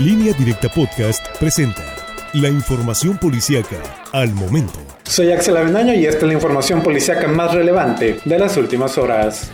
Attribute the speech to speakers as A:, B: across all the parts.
A: Línea Directa Podcast presenta la información policíaca al momento.
B: Soy Axel Avendaño y esta es la información policíaca más relevante de las últimas horas.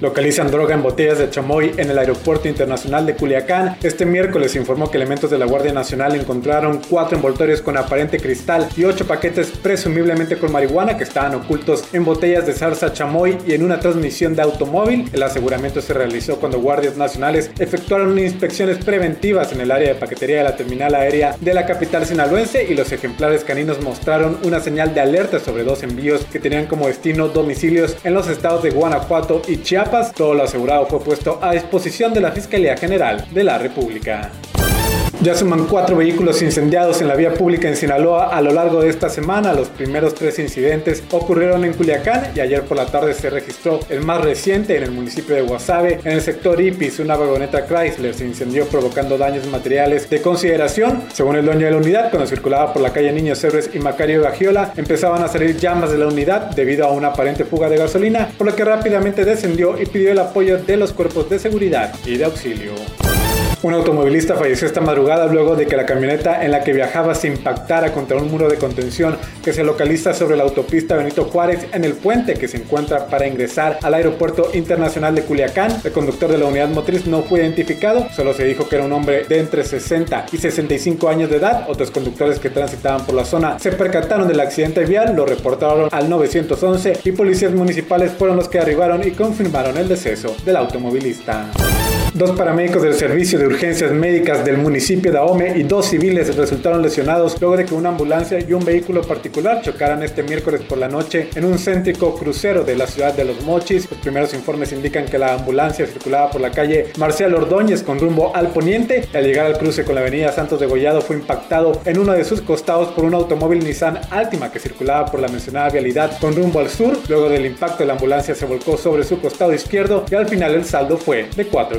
B: Localizan droga en botellas de chamoy en el Aeropuerto Internacional de Culiacán. Este miércoles informó que elementos de la Guardia Nacional encontraron cuatro envoltorios con aparente cristal y ocho paquetes presumiblemente con marihuana que estaban ocultos en botellas de salsa chamoy y en una transmisión de automóvil. El aseguramiento se realizó cuando guardias nacionales efectuaron inspecciones preventivas en el área de paquetería de la terminal aérea de la capital sinaloense y los ejemplares caninos mostraron una señal de alerta sobre dos envíos que tenían como destino domicilios en los estados de Guanajuato y Chiapas todo lo asegurado fue puesto a disposición de la Fiscalía General de la República. Ya suman cuatro vehículos incendiados en la vía pública en Sinaloa a lo largo de esta semana. Los primeros tres incidentes ocurrieron en Culiacán y ayer por la tarde se registró el más reciente en el municipio de Guasave. En el sector Ipis, una vagoneta Chrysler se incendió provocando daños materiales de consideración. Según el dueño de la unidad, cuando circulaba por la calle Niños Héroes y Macario Gagiola, empezaban a salir llamas de la unidad debido a una aparente fuga de gasolina, por lo que rápidamente descendió y pidió el apoyo de los cuerpos de seguridad y de auxilio. Un automovilista falleció esta madrugada luego de que la camioneta en la que viajaba se impactara contra un muro de contención que se localiza sobre la autopista Benito Juárez en el puente que se encuentra para ingresar al aeropuerto internacional de Culiacán. El conductor de la unidad motriz no fue identificado, solo se dijo que era un hombre de entre 60 y 65 años de edad. Otros conductores que transitaban por la zona se percataron del accidente vial, lo reportaron al 911 y policías municipales fueron los que arribaron y confirmaron el deceso del automovilista. Dos paramédicos del Servicio de Urgencias Médicas del municipio de Ahome y dos civiles resultaron lesionados luego de que una ambulancia y un vehículo particular chocaran este miércoles por la noche en un céntrico crucero de la ciudad de Los Mochis. Los primeros informes indican que la ambulancia circulaba por la calle Marcial Ordóñez con rumbo al poniente y al llegar al cruce con la avenida Santos de Gollado fue impactado en uno de sus costados por un automóvil Nissan Altima que circulaba por la mencionada vialidad con rumbo al sur. Luego del impacto la ambulancia se volcó sobre su costado izquierdo y al final el saldo fue de cuatro